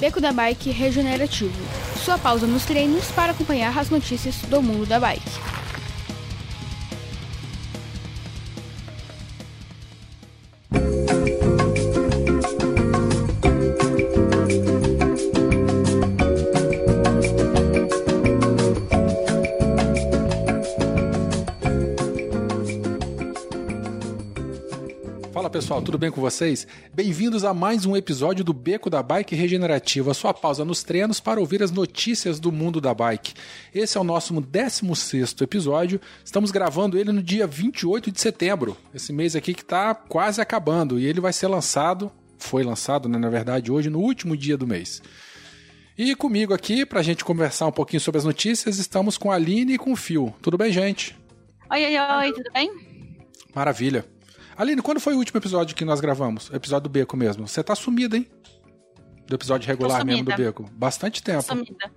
Beco da Bike Regenerativo. Sua pausa nos treinos para acompanhar as notícias do mundo da bike. Pessoal, tudo bem com vocês? Bem-vindos a mais um episódio do Beco da Bike Regenerativa, sua pausa nos treinos para ouvir as notícias do mundo da bike. Esse é o nosso 16º episódio, estamos gravando ele no dia 28 de setembro, esse mês aqui que está quase acabando, e ele vai ser lançado, foi lançado, né, na verdade, hoje, no último dia do mês. E comigo aqui, para a gente conversar um pouquinho sobre as notícias, estamos com a Aline e com o Fio. Tudo bem, gente? Oi, oi, oi, tudo bem? Maravilha. Aline, quando foi o último episódio que nós gravamos? O episódio do Beco mesmo. Você tá sumida, hein? Do episódio regular mesmo do Beco. Bastante tempo. Tô sumida.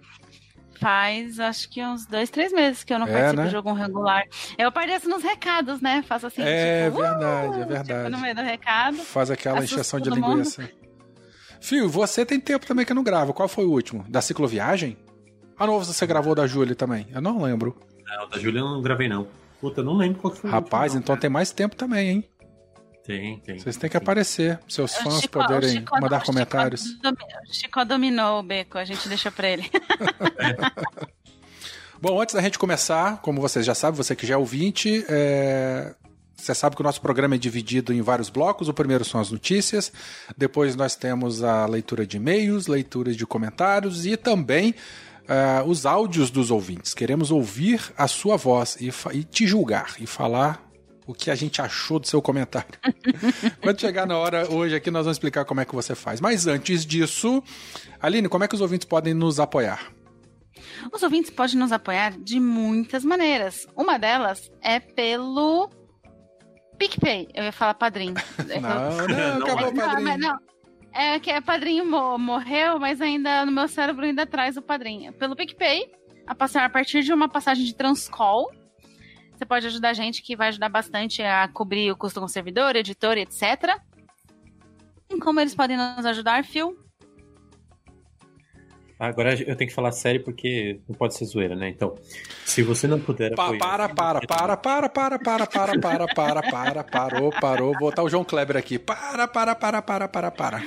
Faz, acho que uns dois, três meses que eu não é, participo né? de jogo regular. Eu apareço nos recados, né? Faço assim, É tipo, verdade, uh, é verdade. Tipo, no meio do recado. Faz aquela encheção de linguiça. Fio, você tem tempo também que não grava. Qual foi o último? Da cicloviagem? Ah, não, você gravou da Júlia também. Eu não lembro. Não, da Júlia eu não gravei, não. Puta, não lembro qual foi Rapaz, último, então tem mais tempo também, hein? Tem, tem. Vocês têm que aparecer, seus fãs Chico, poderem Chico, mandar Chico, comentários. Chico dominou o beco, a gente deixa pra ele. Bom, antes da gente começar, como vocês já sabem, você que já é ouvinte, é... Você sabe que o nosso programa é dividido em vários blocos. O primeiro são as notícias, depois nós temos a leitura de e-mails, leituras de comentários e também uh, os áudios dos ouvintes. Queremos ouvir a sua voz e, e te julgar e falar o que a gente achou do seu comentário. Quando chegar na hora hoje aqui, nós vamos explicar como é que você faz. Mas antes disso, Aline, como é que os ouvintes podem nos apoiar? Os ouvintes podem nos apoiar de muitas maneiras. Uma delas é pelo PicPay. Eu ia falar padrinho. não, não, não, acabou não, padrinho. Não, é que é padrinho morreu, mas ainda no meu cérebro ainda traz o padrinho. Pelo PicPay, a, passar, a partir de uma passagem de Transcol, você pode ajudar a gente, que vai ajudar bastante a cobrir o custo com o servidor, editor, etc. E como eles podem nos ajudar, Phil? Agora eu tenho que falar sério porque não pode ser zoeira, né? Então, se você não puder apoiar... Para, para, para, para, para, para, para, para, para, para, parou, parou. Vou botar o João Kleber aqui. Para, para, para, para, para, para.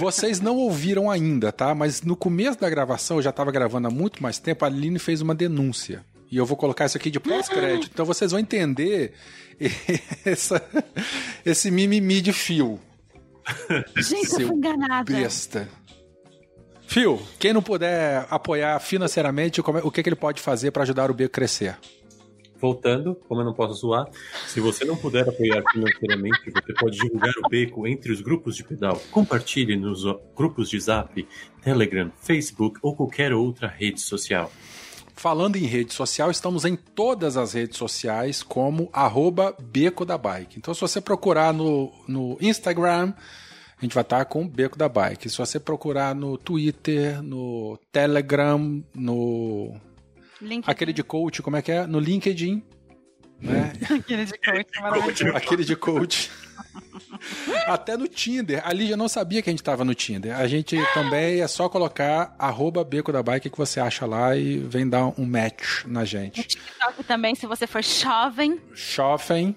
Vocês não ouviram ainda, tá? Mas no começo da gravação, eu já estava gravando há muito mais tempo, a Aline fez uma denúncia. E eu vou colocar isso aqui de pós-crédito. Então vocês vão entender essa, esse mimimi de fio. Gente, Seu eu fui enganada. Besta. Fio, quem não puder apoiar financeiramente, é, o que, que ele pode fazer para ajudar o B a crescer? Voltando, como eu não posso zoar, se você não puder apoiar financeiramente, você pode divulgar o beco entre os grupos de pedal. Compartilhe nos grupos de Zap, Telegram, Facebook ou qualquer outra rede social. Falando em rede social, estamos em todas as redes sociais como arroba Beco da Bike. Então, se você procurar no, no Instagram, a gente vai estar com o Beco da Bike. Se você procurar no Twitter, no Telegram, no. LinkedIn. Aquele de coach, como é que é? No LinkedIn. Né? Aquele de coach, Aquele de coach. Até no Tinder. A Lígia não sabia que a gente estava no Tinder. A gente também é só colocar arroba Beco da Bike que você acha lá e vem dar um match na gente. No TikTok também, se você for jovem. Jovem.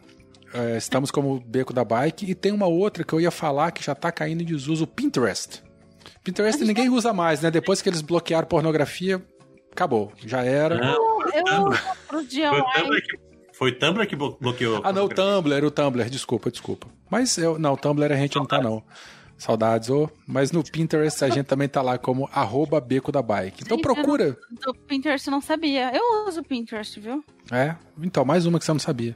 É, estamos como Beco da Bike. E tem uma outra que eu ia falar que já está caindo em desuso, o Pinterest. Pinterest ninguém usa mais, né? Depois que eles bloquearam pornografia, acabou. Já era. Não, eu, eu, pro dia online. Foi o Tumblr que bloqueou. Ah, não, o Tumblr, o Tumblr, desculpa, desculpa. Mas eu, não, o Tumblr a gente não tá, não. Saudades, oh. mas no Pinterest a gente também tá lá como arroba beco da bike. Então Sim, procura. Do Pinterest eu não sabia. Eu uso o Pinterest, viu? É, então, mais uma que você não sabia.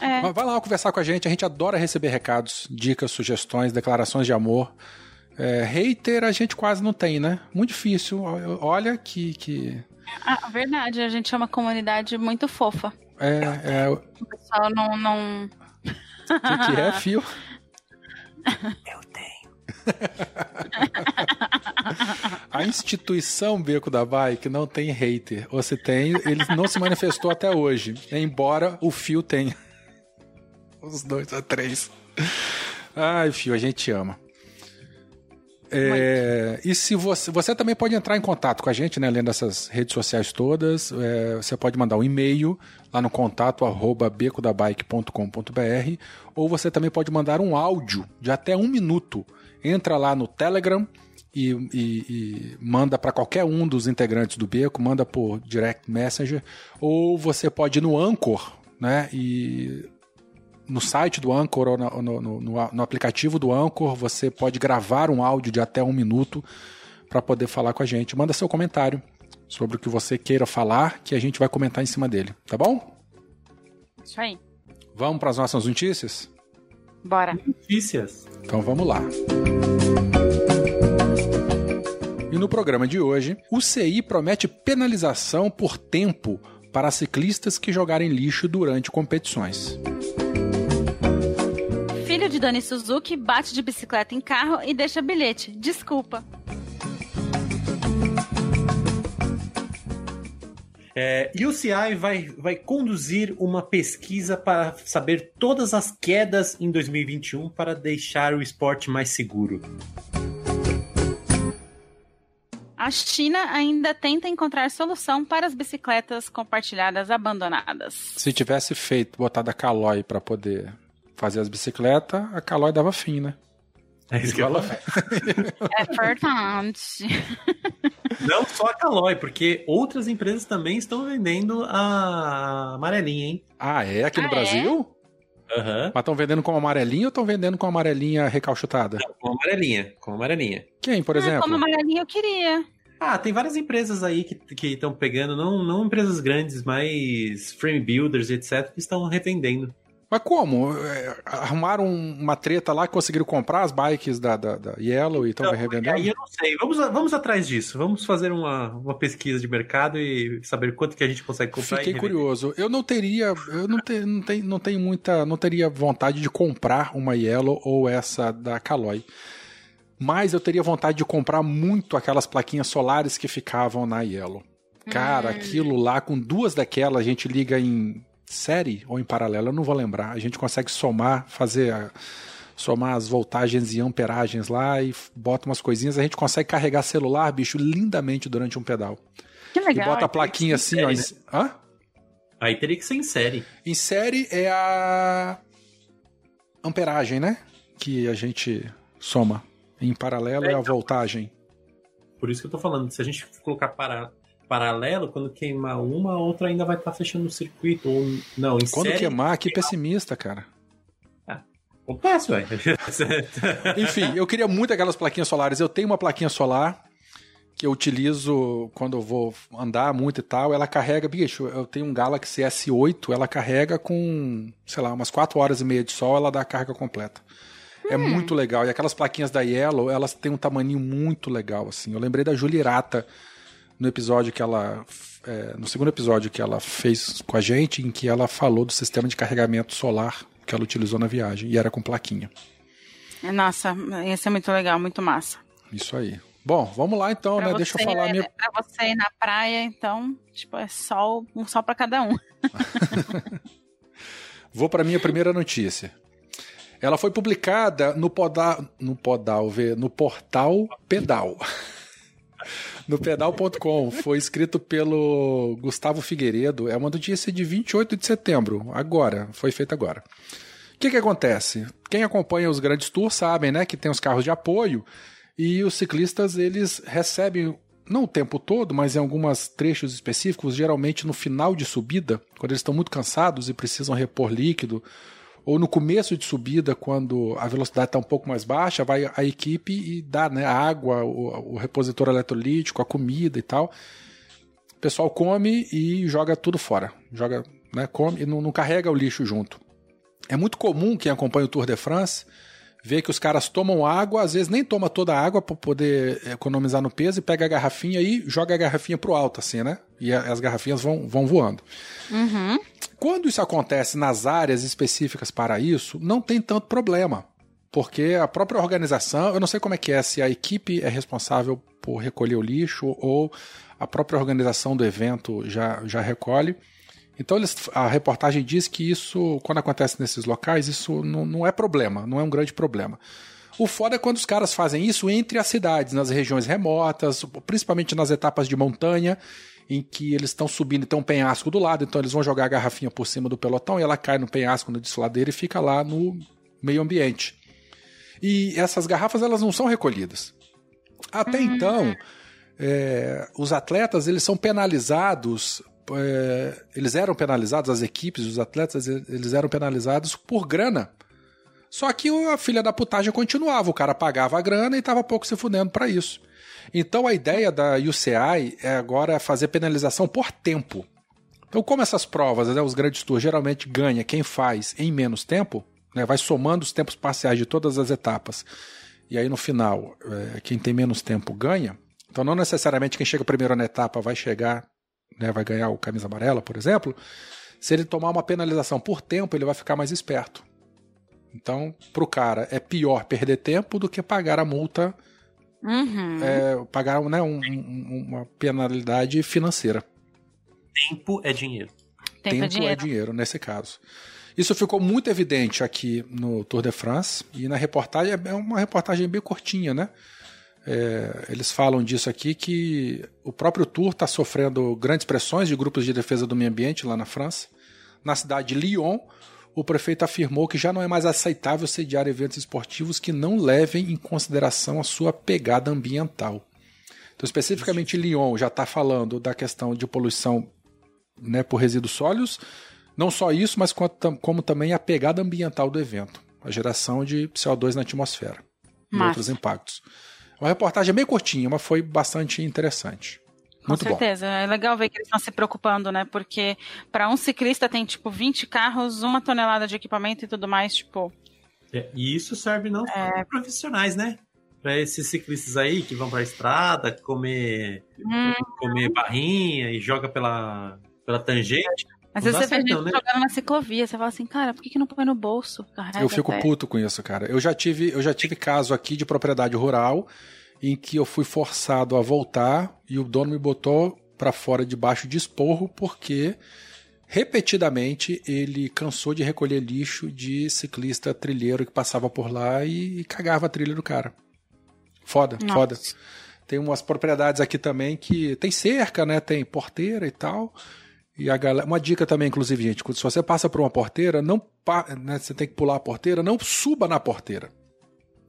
É. Vai lá conversar com a gente, a gente adora receber recados, dicas, sugestões, declarações de amor. É, hater a gente quase não tem, né? Muito difícil. Olha que. que... Ah, verdade, a gente é uma comunidade muito fofa. É, é... O pessoal não. não... O que, que é, fio? Eu tenho. A instituição Beco da Bike não tem hater. Ou se tem, ele não se manifestou até hoje. Embora o fio tenha. Os dois a três. Ai, fio, a gente ama. É, e se você, você também pode entrar em contato com a gente, né? Além dessas redes sociais todas, é, você pode mandar um e-mail lá no contato arroba becodabike.com.br ou você também pode mandar um áudio de até um minuto. Entra lá no Telegram e, e, e manda para qualquer um dos integrantes do Beco, manda por direct messenger, ou você pode ir no Anchor, né? E no site do Anchor ou no, no, no, no, aplicativo do Anchor, você pode gravar um áudio de até um minuto para poder falar com a gente. Manda seu comentário sobre o que você queira falar, que a gente vai comentar em cima dele, tá bom? Isso aí. Vamos para as nossas notícias? Bora. Notícias. Então vamos lá. E no programa de hoje, o CI promete penalização por tempo para ciclistas que jogarem lixo durante competições filho de Dani Suzuki bate de bicicleta em carro e deixa bilhete. Desculpa. É, UCI vai, vai conduzir uma pesquisa para saber todas as quedas em 2021 para deixar o esporte mais seguro. A China ainda tenta encontrar solução para as bicicletas compartilhadas abandonadas. Se tivesse feito, botado a Caloi para poder fazer as bicicletas, a Caloi dava fim, né? É isso que eu É verdade. Não só a Caloi, porque outras empresas também estão vendendo a amarelinha, hein? Ah, é? Aqui no Ah, Brasil? Aham. Mas estão vendendo com amarelinha ou estão vendendo com amarelinha recalchutada? Não, Com amarelinha, com amarelinha. Quem, por Ah, exemplo? como amarelinha eu queria. Ah, tem várias empresas aí que estão pegando, não, não empresas grandes, mas frame builders, etc., que estão revendendo. Mas como? É, Arrumaram uma treta lá conseguiram comprar as bikes da, da, da Yellow e estão Então, revendendo? Aí eu não sei. Vamos, vamos atrás disso. Vamos fazer uma, uma pesquisa de mercado e saber quanto que a gente consegue comprar. Fiquei e curioso. Eu não teria, eu não, te, não, tenho, não tenho muita, não teria vontade de comprar uma Yellow ou essa da Caloi. Mas eu teria vontade de comprar muito aquelas plaquinhas solares que ficavam na Yellow. Cara, aquilo lá com duas daquelas a gente liga em série ou em paralelo, eu não vou lembrar. A gente consegue somar, fazer a- somar as voltagens e amperagens lá e bota umas coisinhas, a gente consegue carregar celular, bicho, lindamente durante um pedal. Que E legal. bota a plaquinha assim, ó. série, em- Hã? Aí teria que ser em série. Em série é a amperagem, né? Que a gente soma. Em paralelo é a voltagem. Por isso que eu tô falando. Se a gente colocar para, paralelo, quando queimar uma, a outra ainda vai estar fechando o circuito. Ou não, em Quando série. queimar, que pessimista, cara. Acontece, ué. Enfim, eu queria muito aquelas plaquinhas solares. Eu tenho uma plaquinha solar que eu utilizo quando eu vou andar muito e tal. Ela carrega, bicho, eu tenho um Galaxy S8, ela carrega com, sei lá, umas 4 horas e meia de sol, ela dá a carga completa. É muito legal. E aquelas plaquinhas da Yellow, elas têm um tamaninho muito legal, assim. Eu lembrei da Julirata no episódio que ela. é, no segundo episódio que ela fez com a gente, em que ela falou do sistema de carregamento solar que ela utilizou na viagem. E era com plaquinha. Nossa, ia ser muito legal, muito massa. Isso aí. Bom, vamos lá então, Pra né? Deixa eu você, falar a minha. Pra você ir na praia, então, tipo, é sol, um sol pra cada um. Vou para minha primeira notícia. Ela foi publicada no Podal, no Podal, no portal Pedal. No pedal.com. Foi escrito pelo Gustavo Figueiredo. É uma notícia de 28 de setembro, agora, foi feita agora. O que, que acontece? Quem acompanha os grandes tours sabem, né, que tem os carros de apoio e os ciclistas eles recebem não o tempo todo, mas em alguns trechos específicos, geralmente no final de subida, quando eles estão muito cansados e precisam repor líquido, ou no começo de subida, quando a velocidade está um pouco mais baixa, vai a equipe e dá né, a água, o, o repositor eletrolítico, a comida e tal. O pessoal come e joga tudo fora. Joga, né, come e não, não carrega o lixo junto. É muito comum quem acompanha o Tour de France ver que os caras tomam água, às vezes nem toma toda a água para poder economizar no peso e pega a garrafinha e joga a garrafinha pro alto, assim, né? E as garrafinhas vão, vão voando. Uhum. Quando isso acontece nas áreas específicas para isso, não tem tanto problema. Porque a própria organização, eu não sei como é que é, se a equipe é responsável por recolher o lixo ou a própria organização do evento já, já recolhe. Então eles, a reportagem diz que isso, quando acontece nesses locais, isso não, não é problema, não é um grande problema. O foda é quando os caras fazem isso entre as cidades, nas regiões remotas, principalmente nas etapas de montanha, em que eles estão subindo e tem um penhasco do lado, então eles vão jogar a garrafinha por cima do pelotão e ela cai no penhasco, no desfiladeiro e fica lá no meio ambiente. E essas garrafas elas não são recolhidas. Até uhum. então, é, os atletas eles são penalizados, é, eles eram penalizados, as equipes, os atletas, eles eram penalizados por grana. Só que a filha da putagem continuava, o cara pagava a grana e estava pouco se fudendo para isso. Então a ideia da UCI é agora fazer penalização por tempo. Então, como essas provas, né, os grandes tours geralmente ganha quem faz em menos tempo, né, vai somando os tempos parciais de todas as etapas, e aí no final, é, quem tem menos tempo ganha. Então, não necessariamente quem chega primeiro na etapa vai chegar, né, vai ganhar o camisa amarela, por exemplo. Se ele tomar uma penalização por tempo, ele vai ficar mais esperto. Então, para o cara, é pior perder tempo do que pagar a multa Uhum. É, pagar né, um, um, uma penalidade financeira. Tempo é dinheiro. Tempo, é Tempo é, dinheiro. é dinheiro nesse caso. Isso ficou muito evidente aqui no Tour de France e na reportagem é uma reportagem bem curtinha, né? É, eles falam disso aqui que o próprio Tour está sofrendo grandes pressões de grupos de defesa do meio ambiente lá na França. Na cidade de Lyon, o prefeito afirmou que já não é mais aceitável sediar eventos esportivos que não levem em consideração a sua pegada ambiental. Então, especificamente Lyon já está falando da questão de poluição né, por resíduos sólidos. Não só isso, mas como também a pegada ambiental do evento, a geração de CO2 na atmosfera e outros impactos. Uma reportagem bem curtinha, mas foi bastante interessante. Com certeza. Bom. É legal ver que eles estão se preocupando, né? Porque para um ciclista tem, tipo, 20 carros, uma tonelada de equipamento e tudo mais, tipo. É, e isso serve não é... para profissionais, né? Para esses ciclistas aí que vão para a estrada comer, hum. comer barrinha e joga pela, pela tangente. Às vezes você vê gente né? jogando na ciclovia, você fala assim, cara, por que, que não põe no bolso? Carrega eu fico até. puto com isso, cara. Eu já tive, eu já tive caso aqui de propriedade rural em que eu fui forçado a voltar e o dono me botou para fora debaixo de esporro porque repetidamente ele cansou de recolher lixo de ciclista trilheiro que passava por lá e, cagava a trilha do cara. Foda, Nossa. foda. Tem umas propriedades aqui também que tem cerca, né? Tem porteira e tal. E a galera, uma dica também, inclusive, gente, se você passa por uma porteira, não né, você tem que pular a porteira, não suba na porteira.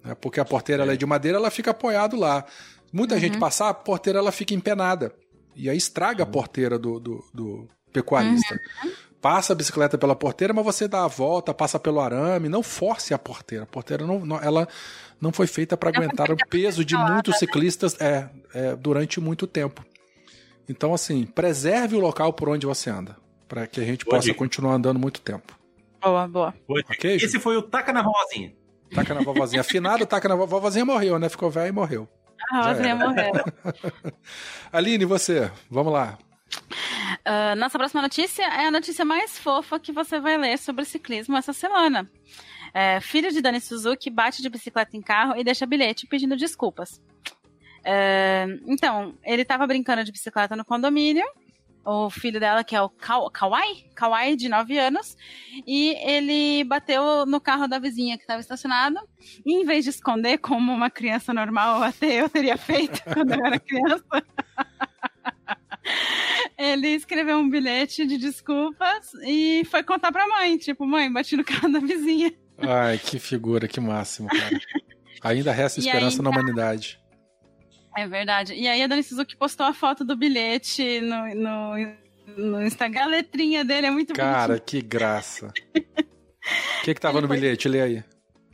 Né? Porque a porteira é. é de madeira, ela fica apoiado lá. Muita uhum. gente passar, a porteira ela fica empenada. E aí estraga a uhum. porteira do, do, do pecuarista. Uhum. Passa a bicicleta pela porteira, mas você dá a volta, passa pelo arame, não force a porteira. A porteira não, não ela não foi feita para aguentar o peso de muitos né? ciclistas é, é, durante muito tempo. Então, assim, preserve o local por onde você anda, para que a gente boa possa dica. continuar andando muito tempo. Boa, boa. boa okay, Esse foi o Taca na Vozinha. Taca na vovozinha. Afinado, taca na vovozinha morreu, né? Ficou velho e morreu. A vovozinha morreu. Aline, você, vamos lá. Uh, nossa próxima notícia é a notícia mais fofa que você vai ler sobre ciclismo essa semana. É, filho de Dani Suzuki bate de bicicleta em carro e deixa bilhete pedindo desculpas. Então, ele estava brincando de bicicleta no condomínio o filho dela, que é o Kawai, Kawai, de 9 anos, e ele bateu no carro da vizinha que estava estacionado, e em vez de esconder como uma criança normal até eu teria feito quando eu era criança, ele escreveu um bilhete de desculpas e foi contar pra mãe, tipo, mãe, bati no carro da vizinha. Ai, que figura, que máximo, cara. Ainda resta esperança aí, na humanidade. É verdade. E aí a Dani Suzuki postou a foto do bilhete no, no, no Instagram. A letrinha dele é muito Cara, bonitinha. que graça. O que que tava Ele no foi... bilhete? Lê aí.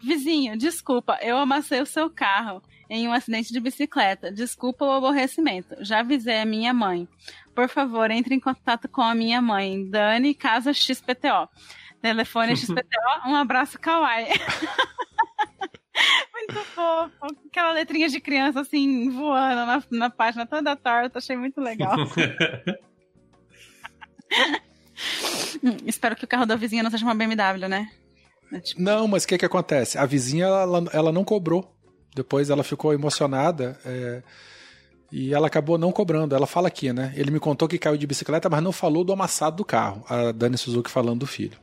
Vizinho, desculpa, eu amassei o seu carro em um acidente de bicicleta. Desculpa o aborrecimento. Já avisei a minha mãe. Por favor, entre em contato com a minha mãe, Dani Casa XPTO. Telefone XPTO. Um abraço, Kawaii. muito fofo. Aquela letrinha de criança, assim, voando na, na página toda torta. Achei muito legal. espero que o carro da vizinha não seja uma BMW, né? É tipo... Não, mas o que que acontece? A vizinha, ela, ela não cobrou. Depois ela ficou emocionada é, e ela acabou não cobrando. Ela fala aqui, né? Ele me contou que caiu de bicicleta, mas não falou do amassado do carro. A Dani Suzuki falando do filho.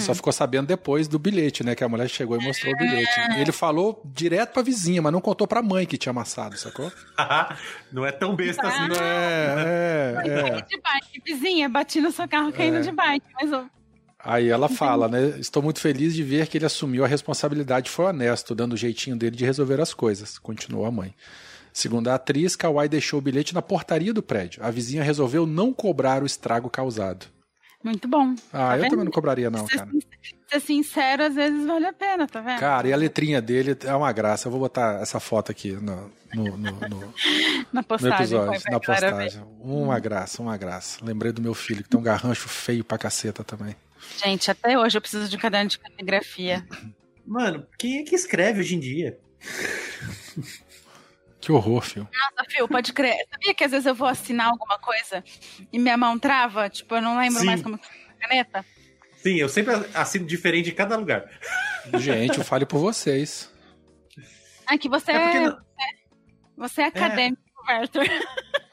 Só ficou sabendo depois do bilhete, né? Que a mulher chegou e mostrou o bilhete. Ele falou direto pra vizinha, mas não contou pra mãe que tinha amassado, sacou? não é tão besta assim. É, é, é. De bike, vizinha, bati no seu carro caindo É. de bike. Mas eu... Aí ela fala, né? Estou muito feliz de ver que ele assumiu a responsabilidade e foi honesto, dando o jeitinho dele de resolver as coisas. Continuou a mãe. Segundo a atriz, Kawai deixou o bilhete na portaria do prédio. A vizinha resolveu não cobrar o estrago causado. Muito bom. Ah, Tá eu vendo? também não cobraria, não, ser, cara. ser sincero, às vezes vale a pena, tá vendo? Cara, e a letrinha dele é uma graça. Eu vou botar essa foto aqui no, no, no, no- na no postagem. episódio, na postagem. Uma graça, uma graça. Lembrei do meu filho, que tem um garrancho feio pra caceta também. Gente, até hoje eu preciso de um caderno de caligrafia. Mano, quem é que escreve hoje em dia? Que horror, filho. Nossa, Fio, pode crer. Sabia que às vezes eu vou assinar alguma coisa e minha mão trava? Tipo, eu não lembro Sim. mais como que é a caneta. Sim, eu sempre assino diferente em cada lugar. Gente, eu fale por vocês. Ah, que você É é, não- você é acadêmico, Werther.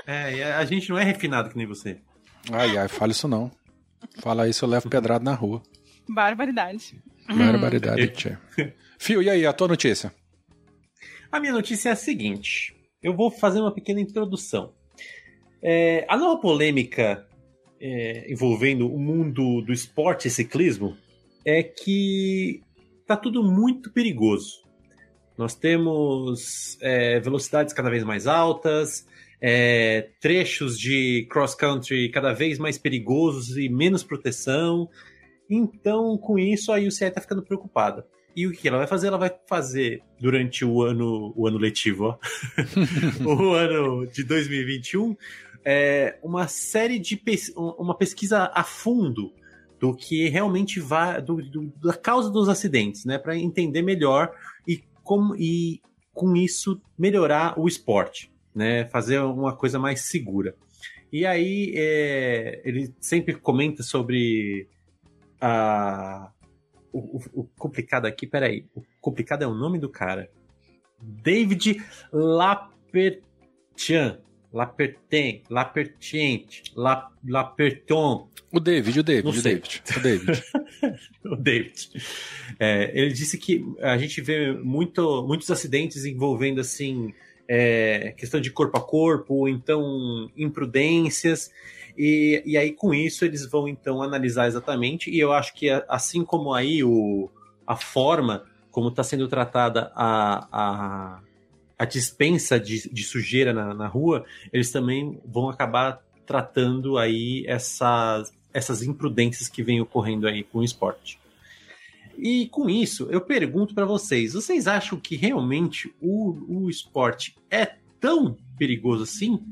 É, e a a gente não é refinado que nem você. Ai, ai, fala isso não. Fala isso, eu levo pedrado na rua. Barbaridade. Barbaridade, tchê. Fio, e aí, a tua notícia? A minha notícia é a seguinte: eu vou fazer uma pequena introdução. É, a nova polêmica é, envolvendo o mundo do esporte e ciclismo é que tá tudo muito perigoso. Nós temos é, velocidades cada vez mais altas, é, trechos de cross-country cada vez mais perigosos e menos proteção. Então, com isso, a UCI está ficando preocupada. E o que ela vai fazer? Ela vai fazer durante o ano, o ano letivo, ó, o ano de 2021, é, uma série de pes- uma pesquisa a fundo do que realmente vai do, do- da causa dos acidentes, né, para entender melhor e como e com isso melhorar o esporte, né, fazer uma coisa mais segura. E aí é, ele sempre comenta sobre a o, o- o complicado aqui, peraí. O complicado é o nome do cara. David Lapertian. Laperten, Lapertient, La, Laperton, O David, o David, o. David. O David. o David. É, ele disse que a gente vê muito, muitos acidentes envolvendo assim é, questão de corpo a corpo, ou então imprudências. E, e aí, com isso, eles vão então analisar exatamente. E eu acho que assim como aí o, a forma como está sendo tratada a, a, a dispensa de, de sujeira na, na rua, eles também vão acabar tratando aí essas, essas imprudências que vêm ocorrendo aí com o esporte. E com isso, eu pergunto para vocês: vocês acham que realmente o, o esporte é tão perigoso assim?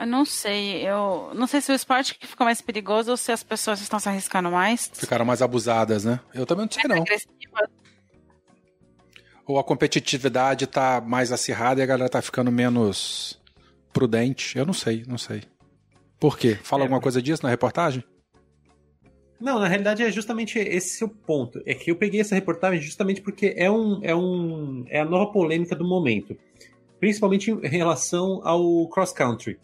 Eu não sei. Eu não sei se o esporte que ficou mais perigoso ou se as pessoas estão se arriscando mais. Ficaram mais abusadas, né? Eu também não sei, não. Ou a competitividade tá mais acirrada e a galera tá ficando menos prudente. Eu não sei, não sei. Por quê? Fala É. alguma coisa disso na reportagem? Não, na realidade é justamente esse o ponto. É que eu peguei essa reportagem justamente porque é, um, é, um, é a nova polêmica do momento. Principalmente em relação ao cross-country.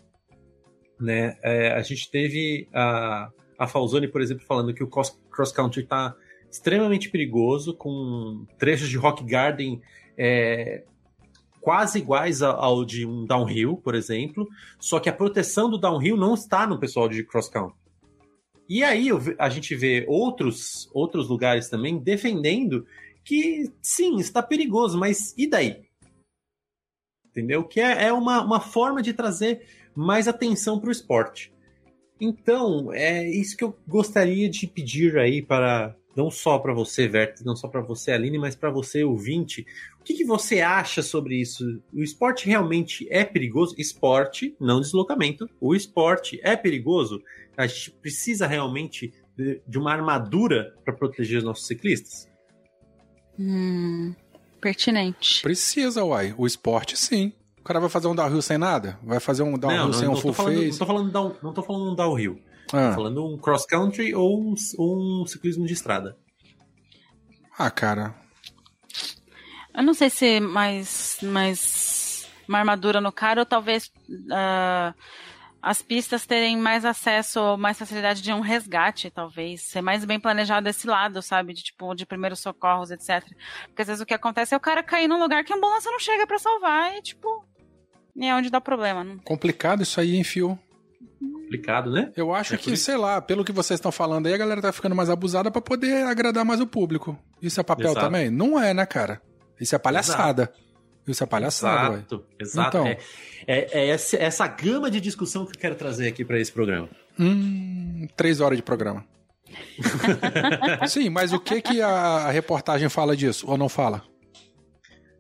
Né? É, a gente teve a, a Falzone, por exemplo, falando que o cross- cross-country está extremamente perigoso, com trechos de Rock Garden é, quase iguais ao de um downhill, por exemplo. Só que a proteção do downhill não está no pessoal de cross-country. E aí a gente vê outros, outros lugares também defendendo que sim, está perigoso, mas e daí? Entendeu? Que é, é uma, uma forma de trazer mais atenção para o esporte. Então, é isso que eu gostaria de pedir aí para não só para você, Vert, não só para você, Aline, mas para você, ouvinte. O que, que você acha sobre isso? O esporte realmente é perigoso? Esporte, não deslocamento. O esporte é perigoso? A gente precisa realmente de, de uma armadura para proteger os nossos ciclistas? Hum, pertinente. Precisa, uai. O esporte, sim. O cara vai fazer um downhill sem nada? Vai fazer um downhill sem um tô full falando, não face? tô falando down, não tô falando um downhill. Ah. Tô falando um cross country ou um, um ciclismo de estrada. ah, cara. Eu não sei se mais, mais uma armadura no cara ou talvez ah, as pistas terem mais acesso, mais facilidade de um resgate, talvez. Ser mais bem planejado esse lado, sabe? De tipo, de primeiros socorros, etc. Porque às vezes o que acontece é o cara cair num lugar que a ambulância não chega para salvar e, tipo. É onde dá problema. Não... Complicado isso aí, hein, Fio? Complicado, né? Eu acho é que, sei lá, pelo que vocês estão falando aí, a galera tá ficando mais abusada para poder agradar mais o público. Isso é papel Exato. também? Não é, né, cara? Isso é palhaçada. Exato. Isso é palhaçada, Exato, exato. Então, é, é, é essa, essa gama de discussão que eu quero trazer aqui para esse programa. Hum, três horas de programa. Sim, mas o que que a, a, reportagem fala disso, ou não fala?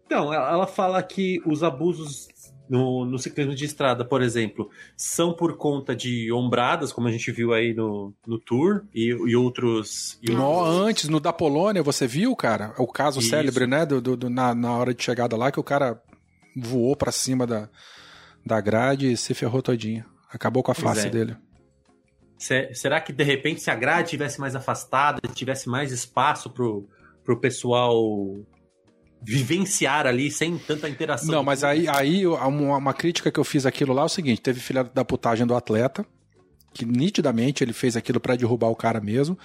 Então, ela fala que os abusos no, no ciclismo de estrada, por exemplo, são por conta de ombradas, como a gente viu aí no, no Tour, e, e outros. E no, antes, no da Polônia, você viu, cara? O caso Isso. célebre, né? Do, do, do, na, na hora de chegada lá, que o cara voou para cima da, da grade e se ferrou todinho. Acabou com a face é. dele. Será que de repente se a grade tivesse mais afastada, tivesse mais espaço pro, pro pessoal vivenciar ali sem tanta interação. Não, mas aí, aí uma, uma, crítica que eu fiz aquilo lá é o seguinte: teve filha da putagem do atleta, que nitidamente ele fez aquilo para derrubar o cara mesmo,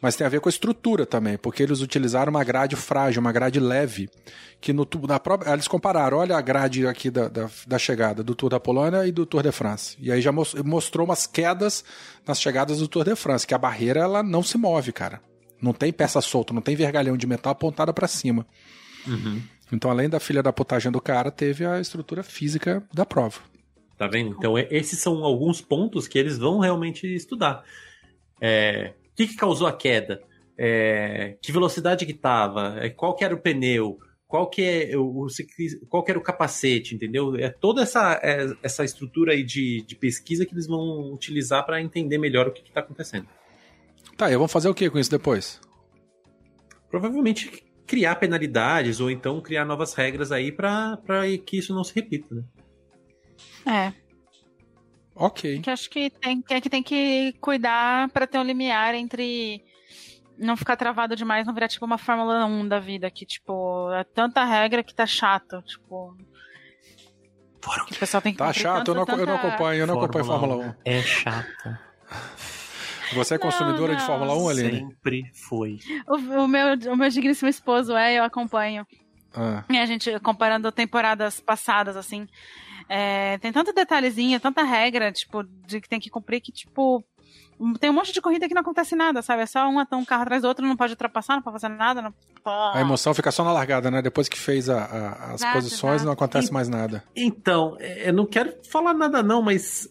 mas tem a ver com a estrutura também, porque eles utilizaram uma grade frágil, uma grade leve, que no na própria, eles compararam, olha a grade aqui da, da, da, chegada do Tour da Polônia e do Tour de France, e aí já mostrou umas quedas nas chegadas do Tour de France, que a barreira ela não se move, cara. Não tem peça solta, não tem vergalhão de metal apontada para cima. Uhum. Então, além da filha da potagem do cara, teve a estrutura física da prova. Tá vendo? Então, é, esses são alguns pontos que eles vão realmente estudar. É, o que, que causou a queda? É, que velocidade que estava? É, qual que era o pneu? Qual que, é o, qual que era o capacete, entendeu? É toda essa, é, essa estrutura aí de, de pesquisa que eles vão utilizar para entender melhor o que está acontecendo. Tá, e vamos fazer o que com isso depois? Provavelmente criar penalidades ou então criar novas regras aí para que isso não se repita, né? É. Ok. Que acho que tem que, é que tem que cuidar para ter um limiar entre não ficar travado demais, não virar tipo uma Fórmula 1 da vida, que tipo, é tanta regra que tá chato, tipo. Que o pessoal tem que Tá chato, tanto, eu, não, tanta... eu não acompanho, eu não acompanho Fórmula 1. É chato. Você é consumidora não, não. de Fórmula 1, Aline? Sempre foi. O, o, meu, o meu digníssimo esposo é, eu acompanho. Ah. E a gente, comparando temporadas passadas, assim, é, tem tanto detalhezinho, tanta regra, tipo, de que tem que cumprir que, tipo, tem um monte de corrida que não acontece nada, sabe? É só um, um carro atrás do outro, não pode ultrapassar, não pode fazer nada. Não... A emoção fica só na largada, né? Depois que fez a, a, as exato, posições, exato. não acontece e, mais nada. Então, é, eu não quero falar nada não, mas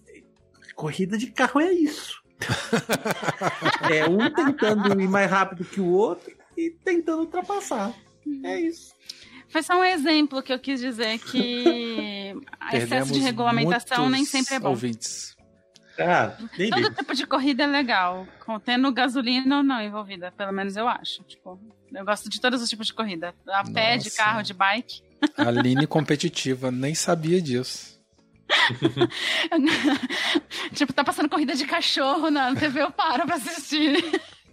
corrida de carro é isso. é um tentando ir mais rápido que o outro e tentando ultrapassar. É isso. Foi só um exemplo que eu quis dizer que excesso de regulamentação nem sempre é bom. Ouvintes. Ah, Todo tipo de corrida é legal, contendo gasolina ou não envolvida, pelo menos eu acho. Tipo, eu gosto de todos os tipos de corrida. A Nossa. pé, de carro, de bike. Aline competitiva, nem sabia disso. tipo, tá passando corrida de cachorro na TV, eu paro pra assistir.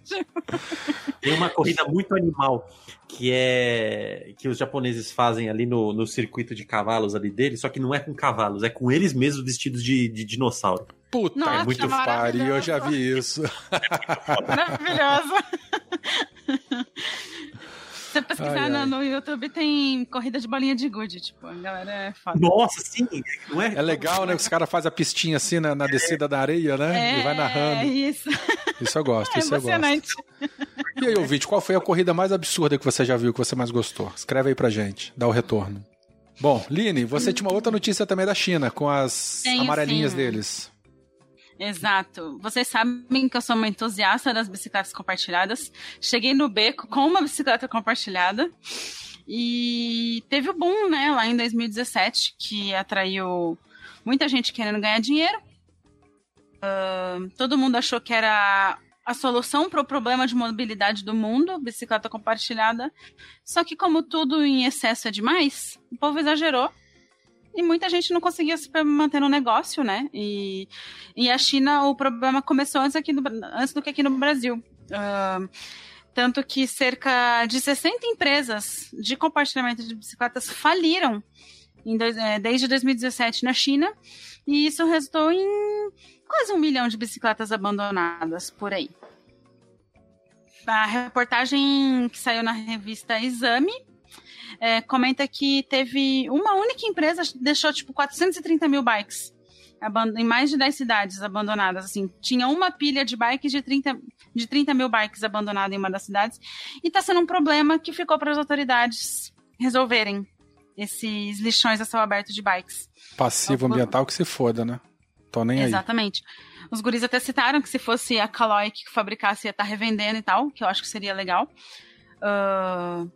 Tem uma corrida muito animal que é que os japoneses fazem ali no, no circuito de cavalos ali deles, só que não é com cavalos, é com eles mesmos vestidos de, de dinossauro. Puta, Nossa, é muito pariu, eu já vi isso. Maravilhoso. Você pesquisar ai, ai. no YouTube, tem corrida de bolinha de gude, tipo, a galera é foda. Nossa, sim, não é? É legal, né? Os caras fazem a pistinha assim na, na descida da areia, né? É, e vai narrando. É isso. Isso eu gosto, é isso eu gosto. E aí, ouvinte, qual foi a corrida mais absurda que você já viu, que você mais gostou? Escreve aí pra gente, dá o retorno. Bom, Line, você tinha uma outra notícia também da China, com as Tenho, amarelinhas sim. deles. Exato. Vocês sabem que eu sou uma entusiasta das bicicletas compartilhadas. Cheguei no beco com uma bicicleta compartilhada. E teve o boom, né, lá em 2017, que atraiu muita gente querendo ganhar dinheiro. Uh, todo mundo achou que era a solução para o problema de mobilidade do mundo, bicicleta compartilhada. Só que, como tudo em excesso é demais, o povo exagerou e muita gente não conseguia se manter no negócio, né? E, e a China, o problema começou antes, aqui no, antes do que aqui no Brasil. Uh, tanto que cerca de 60 empresas de compartilhamento de bicicletas faliram dois, é, desde 2017 na China, e isso resultou em quase um milhão de bicicletas abandonadas por aí. A reportagem que saiu na revista Exame é, comenta que teve uma única empresa deixou tipo 430 mil bikes em mais de 10 cidades abandonadas. Assim, tinha uma pilha de bikes de 30, de 30 mil bikes abandonadas em uma das cidades. E está sendo um problema que ficou para as autoridades resolverem esses lixões a céu aberto de bikes. Passivo então, ambiental que se foda, né? Tô nem aí. Exatamente. Os guris até citaram que se fosse a Caloi que fabricasse ia estar tá revendendo e tal, que eu acho que seria legal. Uh...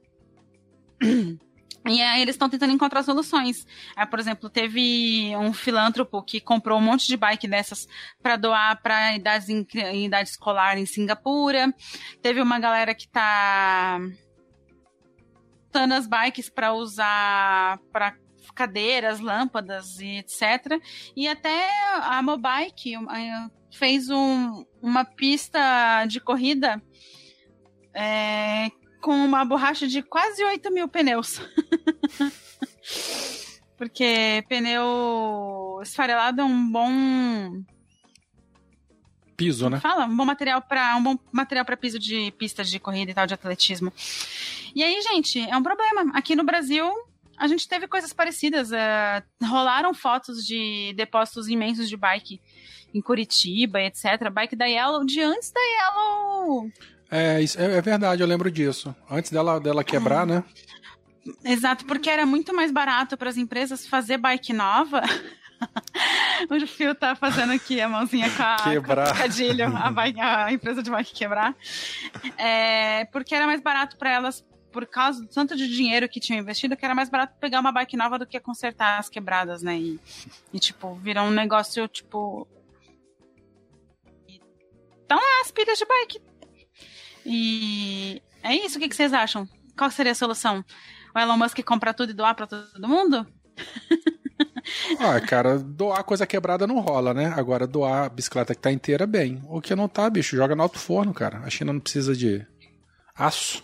E aí eles estão tentando encontrar soluções. Aí, por exemplo, teve um filântropo que comprou um monte de bike dessas para doar para idades em, em, idade escolar em Singapura. Teve uma galera que tá usando as bikes para usar para cadeiras, lâmpadas e etc. E até a Mobike fez um, uma pista de corrida é, com uma borracha de quase 8 mil pneus. Porque pneu esfarelado é um bom piso, né? Fala, um bom material para um bom material para piso de pistas de corrida e tal de atletismo. E aí, gente, é um problema. Aqui no Brasil, a gente teve coisas parecidas. Uh, rolaram fotos de depósitos imensos de bike em Curitiba, etc. Bike da Yellow, de antes da Yellow é, é, é verdade, eu lembro disso. Antes dela, dela quebrar, né? Exato, porque era muito mais barato para as empresas fazer bike nova. o Fio tá fazendo aqui a mãozinha com a, quebrar. Com a, bike, a empresa de bike quebrar. É, porque era mais barato para elas, por causa do tanto de dinheiro que tinham investido, que era mais barato pegar uma bike nova do que consertar as quebradas, né? E, e tipo, virou um negócio, tipo. Então, é as pilhas de bike e é isso, o que, que vocês acham? Qual seria a solução? O Elon Musk comprar tudo e doar para todo mundo? Ah, cara, doar coisa quebrada não rola, né? Agora, doar a bicicleta que tá inteira, bem. O que não tá, bicho, joga no alto forno, cara. A China não precisa de aço.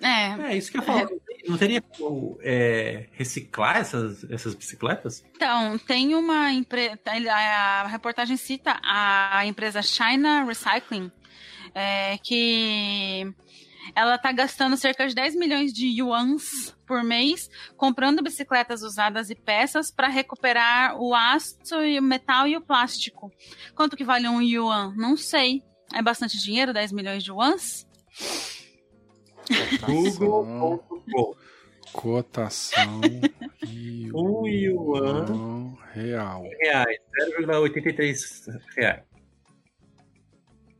É. É, isso que eu falo. É. Não teria como é, reciclar essas, essas bicicletas? Então, tem uma empresa. A reportagem cita a empresa China Recycling, é, que ela está gastando cerca de 10 milhões de yuans por mês comprando bicicletas usadas e peças para recuperar o aço, o metal e o plástico. Quanto que vale um yuan? Não sei. É bastante dinheiro, 10 milhões de yuans? Google.com Cotação um yuan real. Reais, 0,83 reais.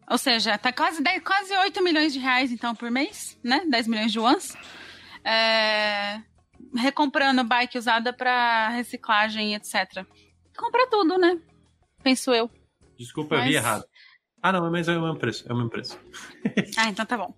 Ou seja, tá quase, 10, quase 8 milhões de reais, então, por mês, né? 10 milhões de yuans. É, recomprando bike usada para reciclagem, etc. Compra tudo, né? Penso eu. Desculpa, mas... eu vi errado. Ah, não, mas é o mesmo preço. É o mesmo preço. ah, então tá bom.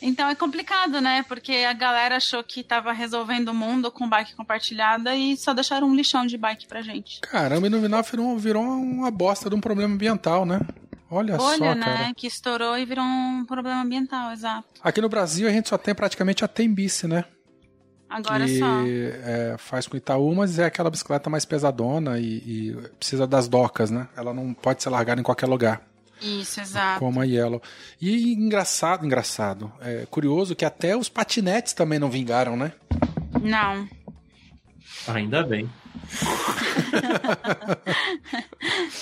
Então é complicado, né? Porque a galera achou que tava resolvendo o mundo com bike compartilhada e só deixaram um lixão de bike pra gente. Caramba, e no final virou, virou uma bosta de um problema ambiental, né? Olha, Olha só, né? Cara. Que estourou e virou um problema ambiental, exato. Aqui no Brasil a gente só tem praticamente a Tembice, né? Agora que, só. É, faz com Itaú, mas é aquela bicicleta mais pesadona e, e, precisa das docas, né? Ela não pode ser largada em qualquer lugar. Isso, exato. Como a Yellow. E engraçado, engraçado. É curioso que até os patinetes também não vingaram, né? Não. Ainda bem.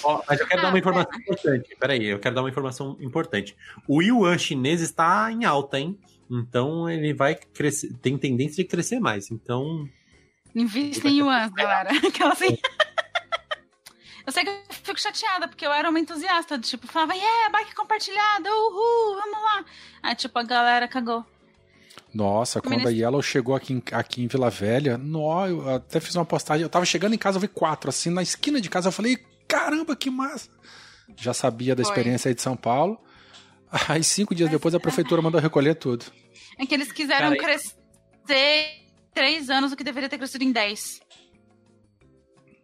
Ó, mas eu quero ah, dar uma ah, informação é. importante. Peraí, eu quero dar uma informação importante. O yuan chinês está em alta, hein? Então ele vai crescer, tem tendência de crescer mais. Então. Invista em yuan, galera. Aquela assim. eu sei que eu fico chateada, porque eu era uma entusiasta, tipo, falava, yeah, bike compartilhada, uhul, vamos lá. Aí, tipo, a galera cagou. Nossa, quando a Yellow chegou aqui em, aqui em Vila Velha, nó, eu até fiz uma postagem. Eu tava chegando em casa, eu vi quatro, assim, na esquina de casa. Eu falei, caramba, que massa! Já sabia da experiência aí de São Paulo. Aí, cinco dias depois, a prefeitura mandou recolher tudo. É que eles quiseram Cara, crescer três anos, o que deveria ter crescido em dez.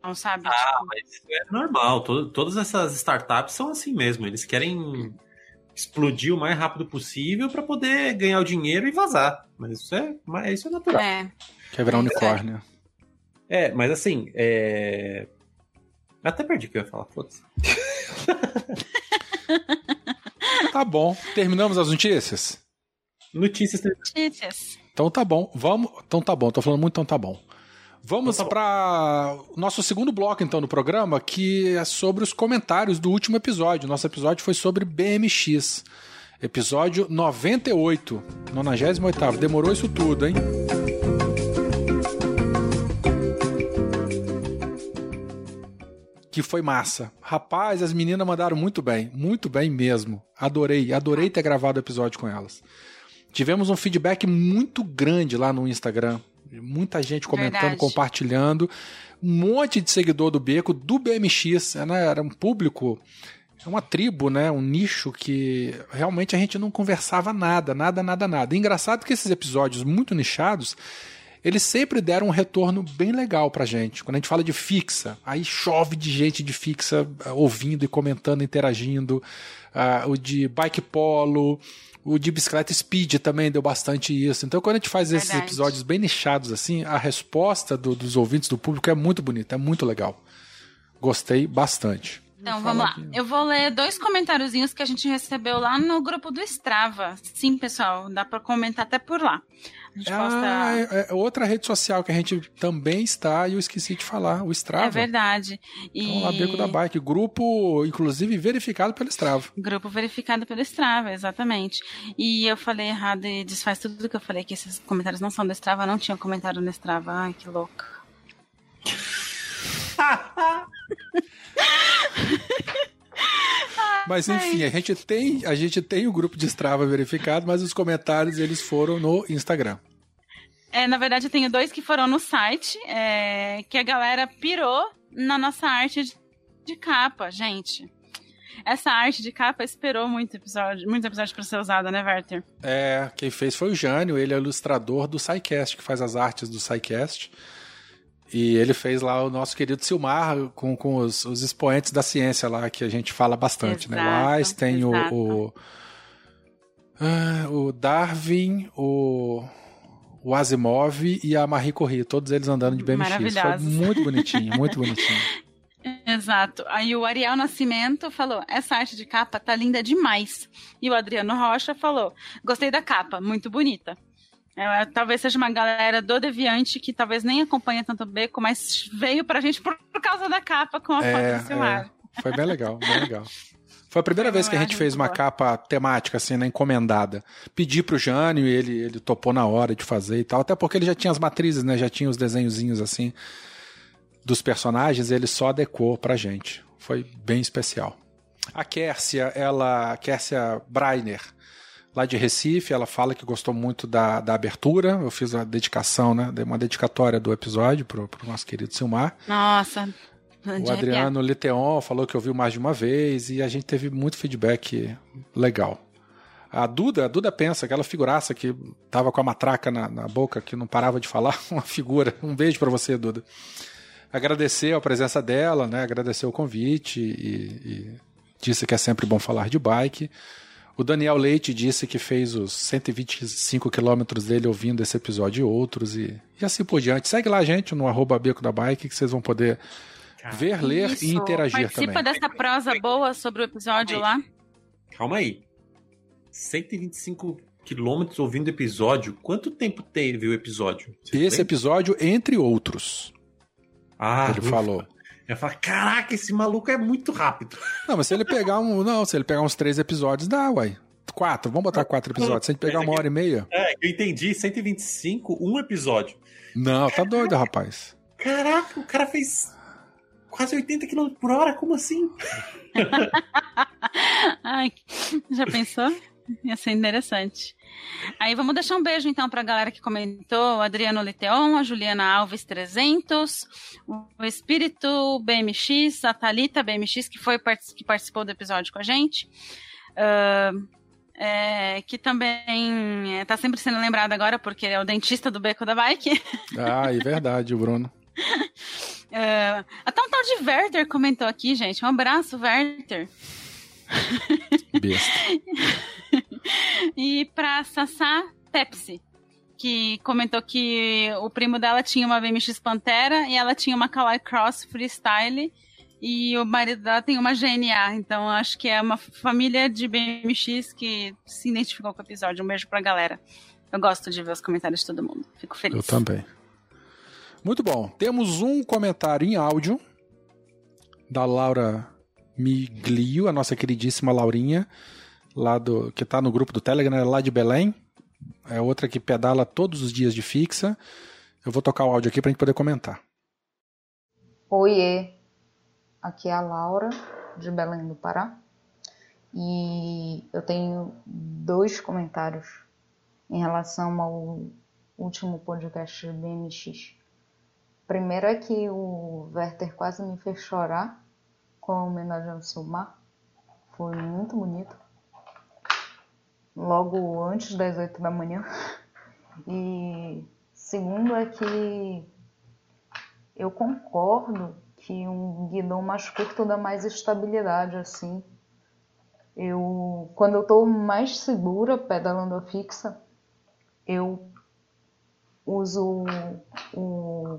Não sabe? Ah, tipo... mas é normal. Todo, todas essas startups são assim mesmo. Eles querem explodir o mais rápido possível para poder ganhar o dinheiro e vazar. Mas isso é, mas isso é natural. É. Quer virar um unicórnio. É, mas assim, é... Até perdi o que eu ia falar, foda-se. Tá bom. Terminamos as notícias? Notícias. Notícias. Então tá bom. Vamos. Então tá bom. Tô falando muito, então tá bom. Vamos Então tá para o nosso segundo bloco, então, do programa, que é sobre os comentários do último episódio. Nosso episódio foi sobre BMX. Episódio 98. 98. Demorou isso tudo, hein? Que foi massa. Rapaz, as meninas mandaram muito bem. Muito bem mesmo. Adorei. Adorei ter gravado o episódio com elas. Tivemos um feedback muito grande lá no Instagram. Muita gente comentando, Verdade. compartilhando. Um monte de seguidor do Beco, do BMX. né? Era um público, é uma tribo, né? Um nicho que realmente a gente não conversava nada, nada, nada, nada. Engraçado que esses episódios muito nichados, eles sempre deram um retorno bem legal pra gente. Quando a gente fala de fixa, aí chove de gente de fixa ah, ouvindo e comentando, interagindo. Ah, o de bike polo, o de bicicleta speed também deu bastante isso. Então, quando a gente faz esses Verdade. episódios bem nichados assim, a resposta do- dos ouvintes do público é muito bonita, é muito legal. Gostei bastante. Então, vamos lá. aqui. Eu vou ler dois comentáriozinhos que a gente recebeu lá no grupo do Strava. Sim, pessoal, dá pra comentar até por lá. A gente Ah, posta. é, é outra rede social que a gente também está e eu esqueci de falar, o Strava. É verdade. E... Então, lá Beco da Bike, grupo, inclusive, verificado pelo Strava. Grupo verificado pelo Strava, exatamente. E eu falei errado e desfaz tudo que eu falei, que esses comentários não são do Strava, não tinha comentário no Strava. Ai, que louca. Mas enfim, a gente tem, a gente tem o grupo de Strava verificado, mas os comentários eles foram no Instagram. É, na verdade, eu tenho dois que foram no site, é, que a galera pirou na nossa arte de, capa, gente. Essa arte de capa esperou muito episódio, muito episódio para ser usada, né, Werther? É, quem fez foi o Jânio, ele é o ilustrador do SciCast, que faz as artes do SciCast. E ele fez lá o nosso querido Silmar com, com os, os expoentes da ciência lá, que a gente fala bastante, né? O Exato, Einstein, o, exato. o, ah, o Darwin, o, o Asimov e a Marie Curie, todos eles andando de BMX. Foi muito bonitinho, muito bonitinho. Exato. Aí o Ariel Nascimento falou: essa arte de capa tá linda demais. E o Adriano Rocha falou: gostei da capa, muito bonita. É, talvez seja uma galera do Deviante que talvez nem acompanha tanto o Beco, mas veio pra gente por, por causa da capa com a É, foto do Silmar. Foi bem legal, bem legal. Foi a primeira Foi vez que a gente fez uma boa. capa temática, assim, né, encomendada. Pedi pro Jânio e ele, ele topou na hora de fazer e tal. Até porque ele já tinha as matrizes, né? Já tinha os desenhozinhos, assim, dos personagens. E ele só adequou pra gente. Foi bem especial. A Kércia, ela... A Kércia Breiner, lá de Recife, ela fala que gostou muito da, da abertura. Eu fiz a dedicação, né? Uma dedicatória do episódio pro, pro nosso querido Silmar. Nossa. O arrepiar. Adriano Liteon falou que ouviu mais de uma vez e a gente teve muito feedback legal. A Duda, a Duda pensa, aquela figuraça que tava com a matraca na, na boca, que não parava de falar, uma figura. Um beijo pra você, Duda. Agradecer a presença dela, né? Agradecer o convite e, e disse que é sempre bom falar de bike. O Daniel Leite disse que fez os 125 quilômetros dele ouvindo esse episódio e outros e, e assim por diante. Segue lá, gente, no arroba Beco da Bike, que vocês vão poder ver, ler Isso. e interagir Participa também. dessa prosa boa sobre o episódio lá. Calma aí. 125 quilômetros ouvindo episódio. Quanto tempo teve o episódio? Você Esse lembra? episódio, entre outros, Ah, ele ufa. falou. Eu falo, caraca, esse maluco é muito rápido. Não, mas se ele pegar um. Não, se ele pegar uns três episódios, dá, uai. Quatro, vamos botar quatro episódios. Se a gente pegar uma hora e meia. É, eu entendi, 125, um episódio. Não, tá doido, rapaz. Caraca, o cara fez quase 80 km por hora, como assim? Ai, já pensou? Ia ser interessante. Aí vamos deixar um beijo então pra galera que comentou: o Adriano Liteon, a Juliana Alves 300, o Espírito BMX, a Thalita BMX, que foi que participou do episódio com a gente. Ah, é, que também está sempre sendo lembrado agora porque é o dentista do Beco da Bike. Ah, é verdade, o Bruno. É, até um tal de Werther comentou aqui, gente. Um abraço, Werther. Besta. E pra Sassá Pepsi, que comentou que o primo dela tinha uma BMX Pantera e ela tinha uma Kawai Cross Freestyle e o marido dela tem uma GNA. Então acho que é uma família de BMX que se identificou com o episódio. Um beijo pra galera. Eu gosto de ver os comentários de todo mundo. Fico feliz. Eu também. Muito bom. Temos um comentário em áudio da Laura Miglio, a nossa queridíssima Laurinha, lá do que está no grupo do Telegram, lá de Belém. É outra que pedala todos os dias de fixa. Eu vou tocar o áudio aqui para a gente poder comentar. Oiê, aqui é a Laura, de Belém do Pará. E eu tenho dois comentários em relação ao último podcast do BMX. Primeiro é que o Werther quase me fez chorar com a homenagem ao Silmar. Foi muito bonito. Logo antes das oito da manhã. E segundo é que eu concordo que um guidão mais curto dá mais estabilidade assim. Eu, quando eu estou mais segura pedalando a fixa, eu uso o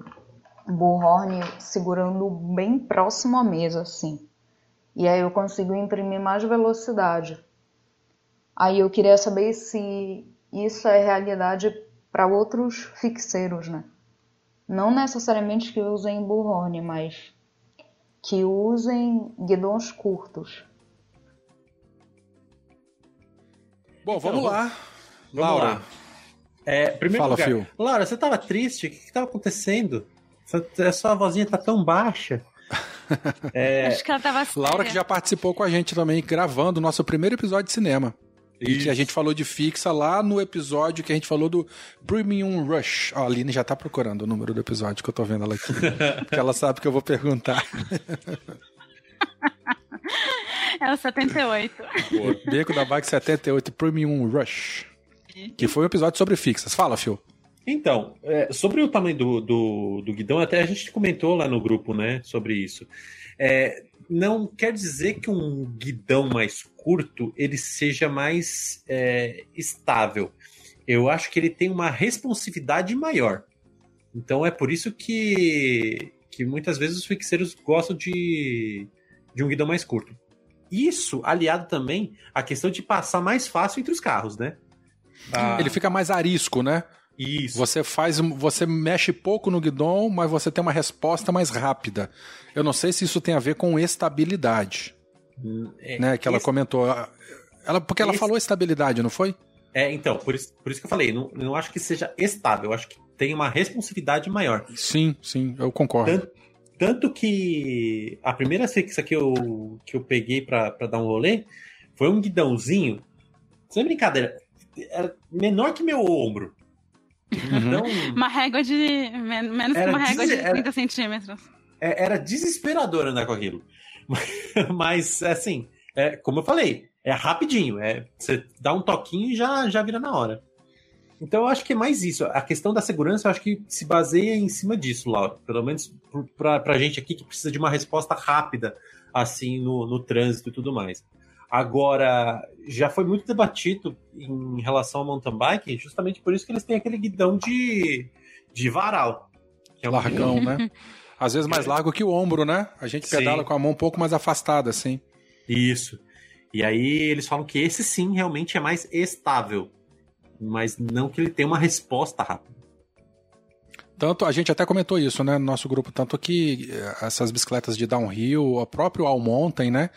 bullhorn segurando bem próximo à mesa, assim. E aí eu consigo imprimir mais velocidade. Aí eu queria saber se isso é realidade para outros fixeiros, né? Não necessariamente que usem bullhorn, mas que usem guidões curtos. Bom, então, vamos lá. Vamos Laura. Lá. É, primeiro Fala, lugar, Phil. Laura, você estava triste? O que estava acontecendo? A sua vozinha tá tão baixa. É... Acho que ela tava séria. Laura que já participou com a gente também, gravando o nosso primeiro episódio de cinema. Isso. E que a gente falou de fixa lá no episódio que a gente falou do Premium Rush. Ó, a Aline já tá procurando o número do episódio que eu tô vendo ela aqui. porque ela sabe que eu vou perguntar. É o 78. Boa. Beco da Bike 78 Premium Rush. Que foi um episódio sobre fixas. Fala, Phil. Então, é, sobre o tamanho do, do, do, guidão, até a gente comentou lá no grupo, né, sobre isso. É, não quer dizer que um guidão mais curto ele seja mais é, estável. Eu acho que ele tem uma responsividade maior. Então é por isso que, que muitas vezes os fixeiros gostam de, de um guidão mais curto. Isso aliado também à questão de passar mais fácil entre os carros, né? Ah, ele fica mais arisco, né? Isso. Você faz, você mexe pouco no guidão, mas você tem uma resposta mais rápida. Eu não sei se isso tem a ver com estabilidade, hum, é, né? Que ela esse... comentou, ela porque ela falou estabilidade, não foi? É, então, por isso, por isso que eu falei, não, não acho que seja estável, eu acho que tem uma responsividade maior. Sim, sim, eu concordo. Tanto, tanto que a primeira fixa que eu, que eu peguei para dar um rolê foi um guidãozinho, sem brincadeira, era menor que meu ombro. Então, uma régua de. menos que uma régua de 30 era, centímetros. É, era desesperador andar com aquilo. Mas, assim, é, como eu falei, é rapidinho. É, você dá um toquinho e já, já vira na hora. Então eu acho que é mais isso. A questão da segurança eu acho que se baseia em cima disso, Laura. Pelo menos pra, pra gente aqui que precisa de uma resposta rápida, assim, no, no trânsito e tudo mais. Agora, já foi muito debatido em relação ao mountain bike, justamente por isso que eles têm aquele guidão de, de varal. Que é um Largão, guidão... né? Às vezes mais largo que o ombro, né? A gente pedala sim. com a mão um pouco mais afastada, assim. Isso. E aí eles falam que esse sim realmente é mais estável. Mas não que ele tenha uma resposta rápida. Tanto, a gente até comentou isso, né, no nosso grupo, tanto que eh, essas bicicletas de downhill, o próprio all mountain, né,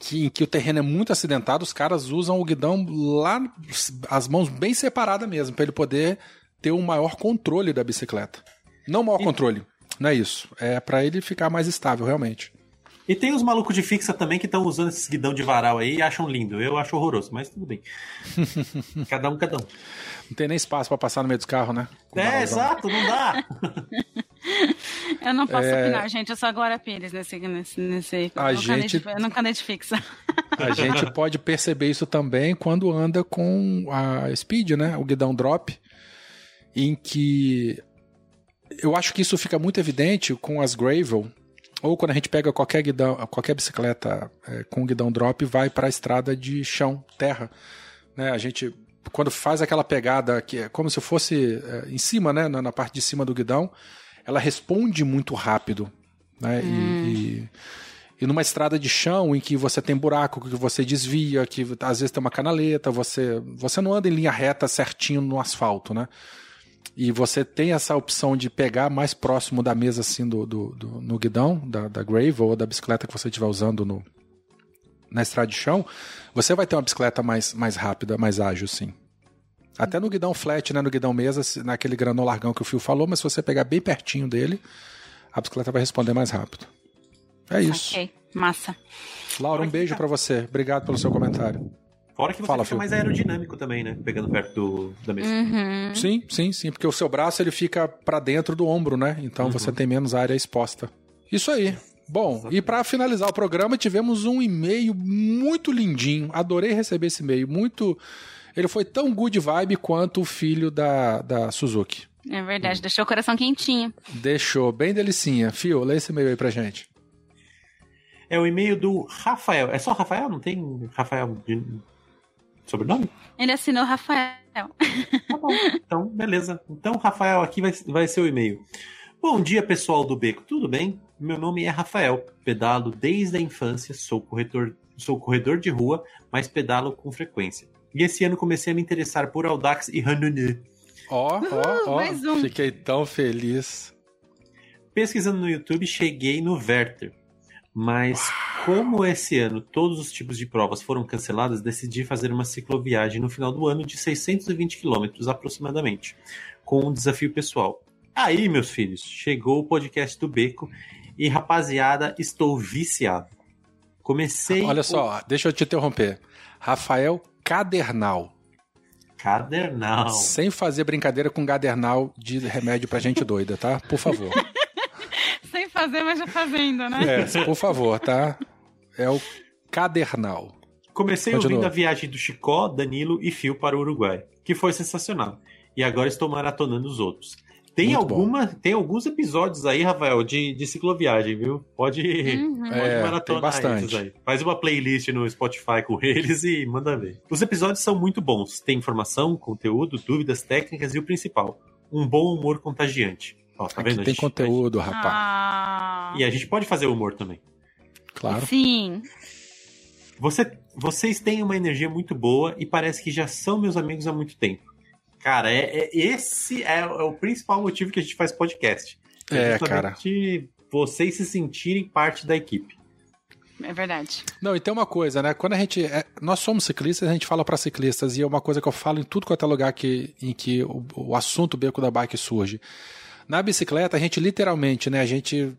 que, em que o terreno é muito acidentado, os caras usam o guidão lá, as mãos bem separadas mesmo, para ele poder ter um maior controle da bicicleta. Não maior e... controle, não é isso. É para ele ficar mais estável, realmente. E tem os malucos de fixa também que estão usando esse guidão de varal aí e acham lindo. Eu acho horroroso, mas tudo bem. cada um, cada um. Não tem nem espaço para passar no meio dos carros, né? Com é, exato, não dá. eu não posso é... opinar, gente. Eu sou a Glória Pires nesse. nesse, nesse a gente... eu nunca de fixa. A gente pode perceber isso também quando anda com a Speed, né? O guidão drop, em que eu acho que isso fica muito evidente com as Gravel, ou quando a gente pega qualquer guidão, qualquer bicicleta é, com guidão drop e vai para a estrada de chão, terra. Né? A gente quando faz aquela pegada que é como se fosse é, em cima, né, na, na, parte de cima do guidão, ela responde muito rápido, né? Hum. E, e, e, numa estrada de chão em que você tem buraco, que você desvia, que às vezes tem uma canaleta, você você não anda em linha reta certinho no asfalto, né? E você tem essa opção de pegar mais próximo da mesa assim do, do, do no guidão da, da Gravel ou da bicicleta que você estiver usando no, na estrada de chão, você vai ter uma bicicleta mais, mais rápida, mais ágil, sim. Até no guidão flat, né, no guidão mesa, naquele granô largão que o Fio falou, mas se você pegar bem pertinho dele, a bicicleta vai responder mais rápido. É isso. Ok, massa. Laura, um beijo para você. Obrigado pelo seu comentário. Fora que você Fala, fica mais aerodinâmico também, né? Pegando perto do, da mesa. Uhum. Sim, sim, sim. Porque o seu braço ele fica para dentro do ombro, né? Então uhum. você tem menos área exposta. Isso aí. Bom, e para finalizar o programa, tivemos um e-mail muito lindinho. Adorei receber esse e-mail. Muito. Ele foi tão good vibe quanto o filho da, da Suzuki. É verdade, deixou o coração quentinho. Deixou, bem delicinha. Fio, lê esse e-mail aí pra gente. É o e-mail do Rafael. É só Rafael? Não tem Rafael de sobrenome? Ele assinou Rafael. Tá bom, então beleza. Então, Rafael, aqui vai, vai ser o e-mail. Bom dia, pessoal do Beco, tudo bem? Meu nome é Rafael, pedalo desde a infância, sou corretor, sou corredor de rua, mas pedalo com frequência. E esse ano comecei a me interessar por Audax e Hanunu. Ó, ó, ó, fiquei tão feliz. Pesquisando no YouTube, cheguei no Werther. Mas como esse ano todos os tipos de provas foram canceladas, decidi fazer uma cicloviagem no final do ano de 620 quilômetros aproximadamente, com um desafio pessoal. Aí, meus filhos, chegou o podcast do Beco e, rapaziada, estou viciado. Comecei. Olha só, deixa eu te interromper. Rafael Cadernal. Cadernal. Sem fazer brincadeira com cadernal de remédio pra gente doida, tá? Por favor. Sem fazer, mas já fazendo, né? É, por favor, tá? É o cadernal. Comecei Continua. ouvindo a viagem do Chicó, Danilo e Fio para o Uruguai, que foi sensacional. E agora estou maratonando os outros. Tem alguma, tem alguns episódios aí, Rafael, de, de cicloviagem, viu? Pode, uhum. pode é, maratonar bastante. aí. Faz uma playlist no Spotify com eles e manda ver. Os episódios são muito bons. Tem informação, conteúdo, dúvidas técnicas e o principal, um bom humor contagiante. Ó, tá Aqui vendo? Tem gente, conteúdo, gente... rapaz. Ah. E a gente pode fazer humor também. Claro. Sim. Você, vocês têm uma energia muito boa e parece que já são meus amigos há muito tempo. Cara, é, é esse é, é, o principal motivo que a gente faz podcast. É, é cara. Vocês se sentirem parte da equipe. É verdade. Não, e tem uma coisa, né? Quando a gente. É, nós somos ciclistas, a gente fala para ciclistas, e é uma coisa que eu falo em tudo quanto é lugar que, em que o, o assunto beco da bike surge. Na bicicleta, a gente literalmente, né? A gente.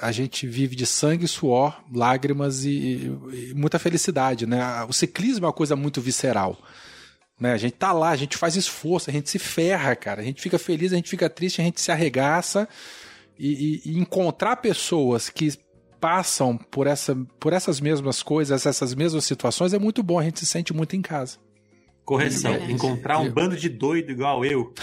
A gente vive de sangue, suor, lágrimas e, e muita felicidade, né? O ciclismo é uma coisa muito visceral. Né? A gente tá lá, a gente faz esforço, a gente se ferra, cara. A gente fica feliz, a gente fica triste, a gente se arregaça. E, e, e encontrar pessoas que passam por, essa, por essas mesmas coisas, essas mesmas situações, é muito bom, a gente se sente muito em casa. Correção, é, encontrar um eu... bando de doido igual eu.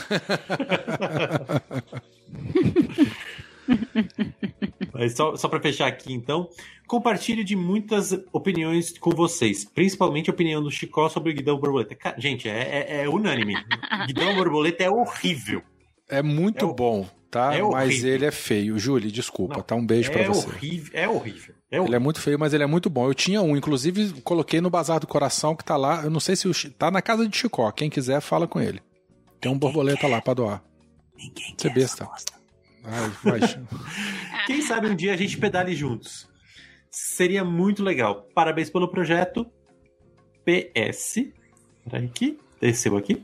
Mas só, só para fechar aqui, então, compartilho de muitas opiniões com vocês, principalmente a opinião do Chicó sobre o Guidão Borboleta. Gente, é, é, é unânime. Guidão Borboleta é horrível. É muito é bom, tá? É mas ele é feio. Júlio, desculpa, Não, tá? Um beijo para você. Horrível, é horrível. É horrível. Ele é muito feio, mas ele é muito bom. Eu tinha um, inclusive coloquei no Bazar do Coração que tá lá. Eu não sei se o, tá na casa de Chicó. Quem quiser, fala com ele. Tem um borboleta lá para doar. Ninguém Você besta. Ai, Quem sabe um dia a gente pedale juntos. Seria muito legal. Parabéns pelo projeto. PS. Peraí aqui. Desceu aqui.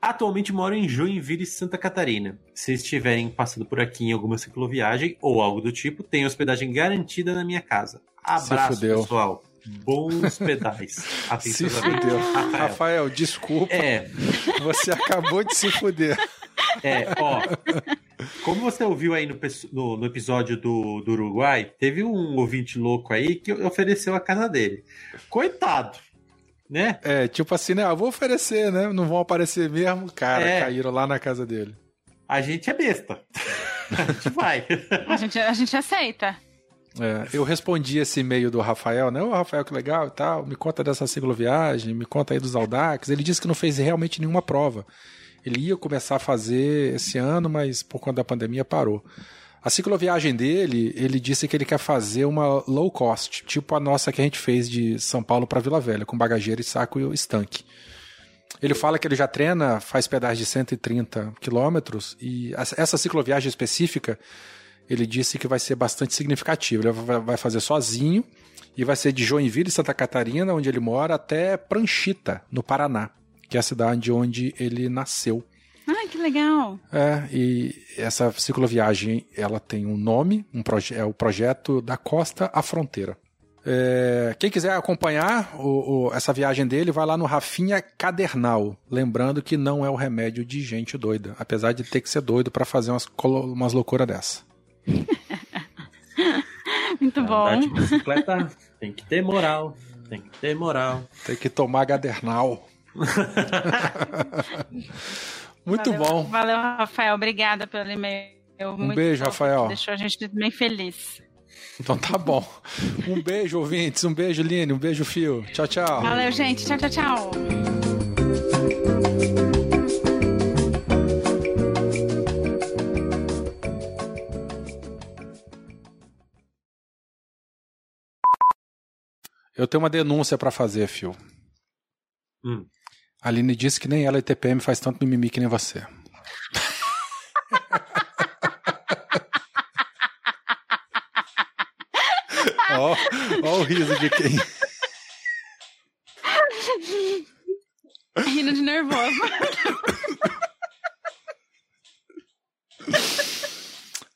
Atualmente moro em Joinville, Santa Catarina. Se estiverem passando por aqui em alguma cicloviagem ou algo do tipo, tem hospedagem garantida na minha casa. Abraço, pessoal. Bons pedais. Se fudeu. Rafael. Rafael, desculpa. É. Você acabou de se fuder. É, ó. Como você ouviu aí no, no, no, episódio do, do Uruguai, teve um ouvinte louco aí que ofereceu a casa dele. Coitado, né? É, tipo assim, né? Eu ah, vou oferecer, né? Não vão aparecer mesmo. Cara, é. caíram lá na casa dele. A gente é besta. a gente vai. a, gente, a gente aceita. É, eu respondi esse e-mail do Rafael, né? Ô, Rafael, que legal e tal. Me conta dessa cicloviagem, me conta aí dos Aldax. Ele disse que não fez realmente nenhuma prova. Ele ia começar a fazer esse ano, mas por conta da pandemia parou. A cicloviagem dele, ele disse que ele quer fazer uma low cost, tipo a nossa que a gente fez de São Paulo para Vila Velha, com bagageiro e saco e estanque. Ele fala que ele já treina, faz pedais de 130 quilômetros e essa cicloviagem específica, ele disse que vai ser bastante significativa. Ele vai fazer sozinho e vai ser de Joinville, Santa Catarina, onde ele mora, até Pranchita, no Paraná, que é a cidade onde ele nasceu. Ah, que legal! É, e essa cicloviagem, ela tem um nome, um é o projeto da Costa à Fronteira. É, quem quiser acompanhar o, o, essa viagem dele, vai lá no Rafinha Cadernal. Lembrando que não é o remédio de gente doida, apesar de ter que ser doido para fazer umas, umas loucuras dessa. Muito bom. Andar de bicicleta tem que ter moral, tem que ter moral. Tem que tomar Cadernal. Muito valeu, bom. Valeu, Rafael. Obrigada pelo e-mail. Um beijo, Rafael. Deixou a gente bem feliz. Então tá bom. Um beijo, ouvintes. Um beijo, Line. Um beijo, Fio. Tchau, tchau. Valeu, gente. Tchau, tchau, tchau. Eu tenho uma denúncia para fazer, Fio. Hum. A Aline disse que nem ela e TPM faz tanto mimimi que nem você. Ó, ó o riso de quem. Rindo de nervoso.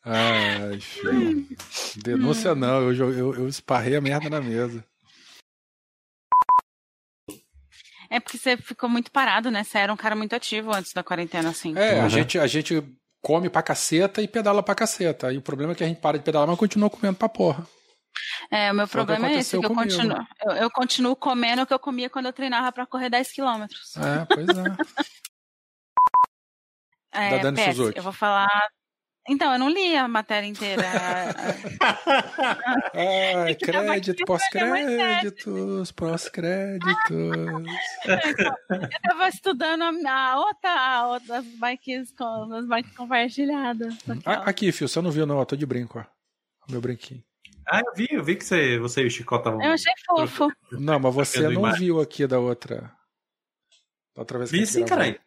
Ai, filho. Denúncia não, eu, eu, eu esparrei a merda na mesa. Você ficou muito parado, né? Você era um cara muito ativo antes da quarentena, assim. É, uhum. a, gente, a gente come pra caceta e pedala pra caceta. E o problema é que a gente para de pedalar, mas continua comendo pra porra. É, o meu Foi problema é esse, que eu continuo, eu, eu, continuo comendo o que eu comia quando eu treinava para correr 10 quilômetros. É, pois é. é da Dani PS, Suzuki. Eu vou falar então, eu não li a matéria inteira. Ai, crédito, pós-créditos, pós-créditos. eu tava estudando a outra, a outra as bikes, com, as bikes compartilhadas. Ah, aqui, Fio, você não viu não, eu tô de brinco, ó. Meu brinquinho. Ah, eu vi, eu vi que você, você e o Chico estavam. Eu achei fofo. Não, mas você não viu aqui da outra. Da outra vez vi sim, caralho.